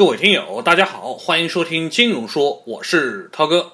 各位听友，大家好，欢迎收听金融说，我是涛哥。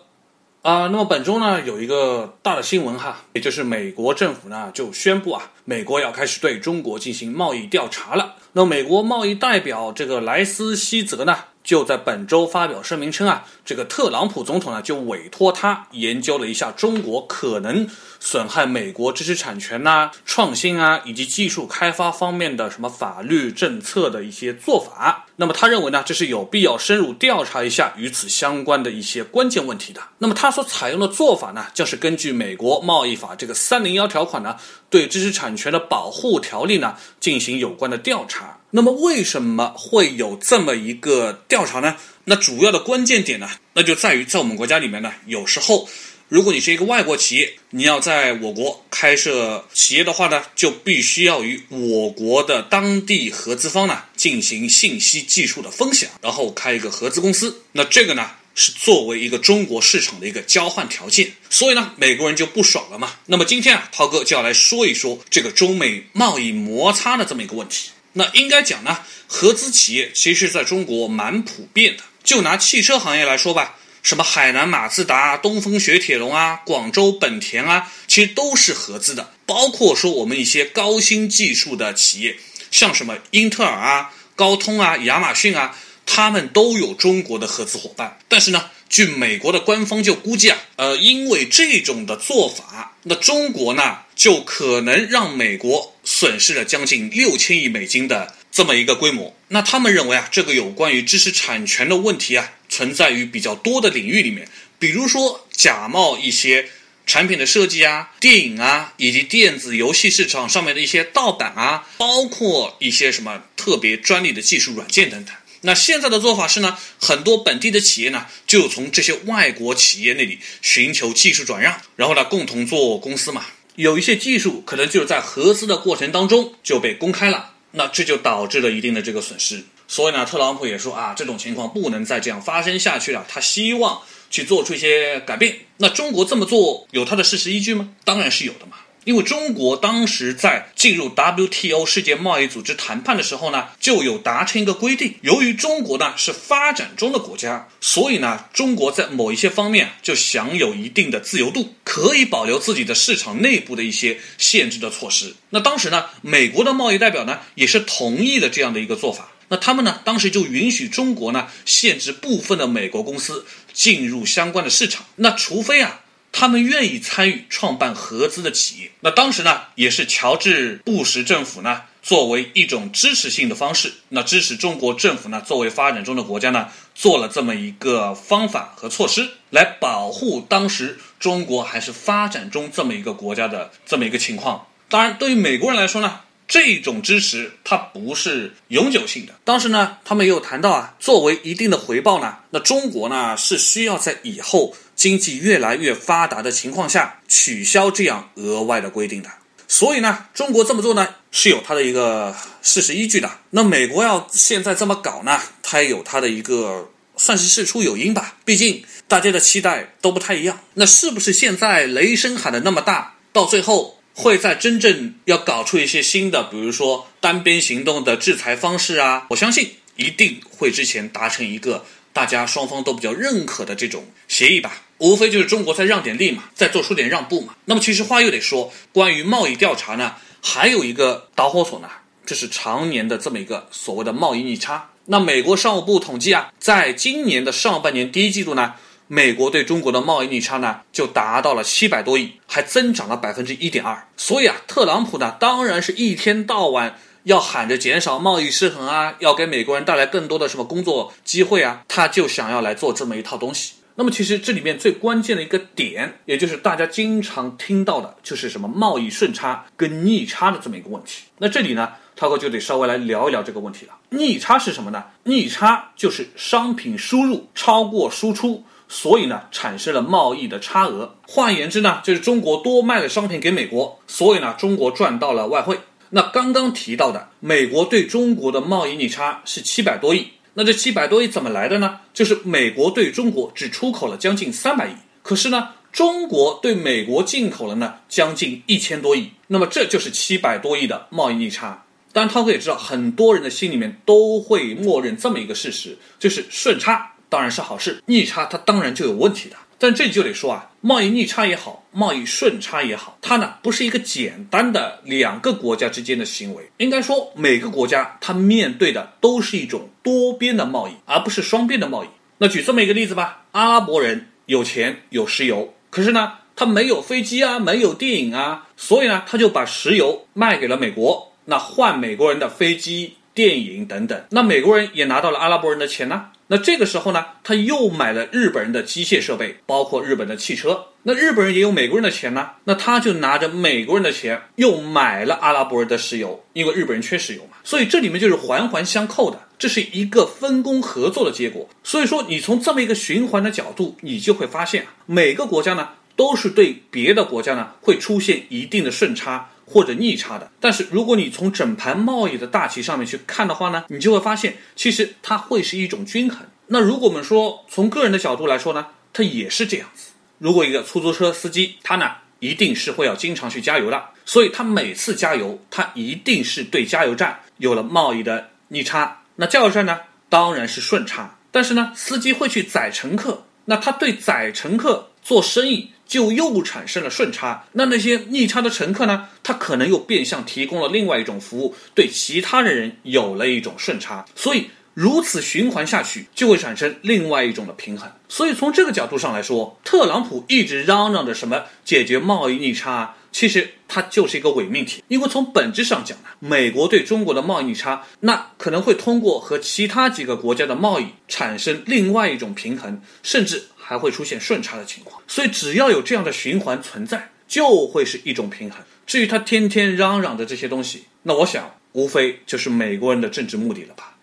啊，那么本周呢有一个大的新闻哈，也就是美国政府呢就宣布啊，美国要开始对中国进行贸易调查了。那美国贸易代表这个莱斯希泽呢，就在本周发表声明称啊，这个特朗普总统呢就委托他研究了一下中国可能损害美国知识产权呐、创新啊以及技术开发方面的什么法律政策的一些做法。那么他认为呢，这是有必要深入调查一下与此相关的一些关键问题的。那么他所采用的做法呢，将是根据美国贸易法这个三零幺条款呢，对知识产权的保护条例呢进行有关的调查。那么为什么会有这么一个调查呢？那主要的关键点呢，那就在于在我们国家里面呢，有时候。如果你是一个外国企业，你要在我国开设企业的话呢，就必须要与我国的当地合资方呢进行信息技术的分享，然后开一个合资公司。那这个呢是作为一个中国市场的一个交换条件，所以呢美国人就不爽了嘛。那么今天啊，涛哥就要来说一说这个中美贸易摩擦的这么一个问题。那应该讲呢，合资企业其实在中国蛮普遍的。就拿汽车行业来说吧。什么海南马自达、东风雪铁龙啊、广州本田啊，其实都是合资的。包括说我们一些高新技术的企业，像什么英特尔啊、高通啊、亚马逊啊，他们都有中国的合资伙伴。但是呢，据美国的官方就估计啊，呃，因为这种的做法，那中国呢就可能让美国损失了将近六千亿美金的这么一个规模。那他们认为啊，这个有关于知识产权的问题啊。存在于比较多的领域里面，比如说假冒一些产品的设计啊、电影啊，以及电子游戏市场上面的一些盗版啊，包括一些什么特别专利的技术软件等等。那现在的做法是呢，很多本地的企业呢，就从这些外国企业那里寻求技术转让，然后呢，共同做公司嘛。有一些技术可能就是在合资的过程当中就被公开了，那这就导致了一定的这个损失。所以呢，特朗普也说啊，这种情况不能再这样发生下去了。他希望去做出一些改变。那中国这么做有它的事实依据吗？当然是有的嘛。因为中国当时在进入 WTO 世界贸易组织谈判的时候呢，就有达成一个规定。由于中国呢是发展中的国家，所以呢，中国在某一些方面就享有一定的自由度，可以保留自己的市场内部的一些限制的措施。那当时呢，美国的贸易代表呢也是同意了这样的一个做法。那他们呢？当时就允许中国呢限制部分的美国公司进入相关的市场。那除非啊，他们愿意参与创办合资的企业。那当时呢，也是乔治布什政府呢作为一种支持性的方式，那支持中国政府呢作为发展中的国家呢做了这么一个方法和措施，来保护当时中国还是发展中这么一个国家的这么一个情况。当然，对于美国人来说呢。这种支持它不是永久性的。当时呢，他们也有谈到啊，作为一定的回报呢，那中国呢是需要在以后经济越来越发达的情况下取消这样额外的规定的。所以呢，中国这么做呢是有它的一个事实依据的。那美国要现在这么搞呢，它也有它的一个算是事出有因吧。毕竟大家的期待都不太一样。那是不是现在雷声喊的那么大，到最后？会在真正要搞出一些新的，比如说单边行动的制裁方式啊，我相信一定会之前达成一个大家双方都比较认可的这种协议吧。无非就是中国再让点力嘛，再做出点让步嘛。那么其实话又得说，关于贸易调查呢，还有一个导火索呢，就是常年的这么一个所谓的贸易逆差。那美国商务部统计啊，在今年的上半年第一季度呢。美国对中国的贸易逆差呢，就达到了七百多亿，还增长了百分之一点二。所以啊，特朗普呢，当然是一天到晚要喊着减少贸易失衡啊，要给美国人带来更多的什么工作机会啊，他就想要来做这么一套东西。那么，其实这里面最关键的一个点，也就是大家经常听到的，就是什么贸易顺差跟逆差的这么一个问题。那这里呢，涛哥就得稍微来聊一聊这个问题了。逆差是什么呢？逆差就是商品输入超过输出。所以呢，产生了贸易的差额。换言之呢，就是中国多卖了商品给美国，所以呢，中国赚到了外汇。那刚刚提到的美国对中国的贸易逆差是七百多亿，那这七百多亿怎么来的呢？就是美国对中国只出口了将近三百亿，可是呢，中国对美国进口了呢将近一千多亿，那么这就是七百多亿的贸易逆差。当然，涛哥也知道，很多人的心里面都会默认这么一个事实，就是顺差当然是好事，逆差它当然就有问题的。但这就得说啊，贸易逆差也好，贸易顺差也好，它呢不是一个简单的两个国家之间的行为，应该说每个国家它面对的都是一种多边的贸易，而不是双边的贸易。那举这么一个例子吧，阿拉伯人有钱有石油，可是呢他没有飞机啊，没有电影啊，所以呢他就把石油卖给了美国，那换美国人的飞机、电影等等，那美国人也拿到了阿拉伯人的钱呢。那这个时候呢，他又买了日本人的机械设备，包括日本的汽车。那日本人也有美国人的钱呢，那他就拿着美国人的钱又买了阿拉伯人的石油，因为日本人缺石油嘛。所以这里面就是环环相扣的，这是一个分工合作的结果。所以说，你从这么一个循环的角度，你就会发现，每个国家呢都是对别的国家呢会出现一定的顺差。或者逆差的，但是如果你从整盘贸易的大旗上面去看的话呢，你就会发现，其实它会是一种均衡。那如果我们说从个人的角度来说呢，它也是这样子。如果一个出租车司机，他呢一定是会要经常去加油的，所以他每次加油，他一定是对加油站有了贸易的逆差。那加油站呢，当然是顺差。但是呢，司机会去载乘客，那他对载乘客做生意。就又产生了顺差，那那些逆差的乘客呢？他可能又变相提供了另外一种服务，对其他的人有了一种顺差，所以如此循环下去，就会产生另外一种的平衡。所以从这个角度上来说，特朗普一直嚷嚷着什么解决贸易逆差，其实它就是一个伪命题。因为从本质上讲呢，美国对中国的贸易逆差，那可能会通过和其他几个国家的贸易产生另外一种平衡，甚至。还会出现顺差的情况，所以只要有这样的循环存在，就会是一种平衡。至于他天天嚷嚷的这些东西，那我想无非就是美国人的政治目的了吧。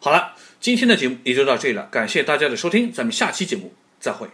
好了，今天的节目也就到这里了，感谢大家的收听，咱们下期节目再会。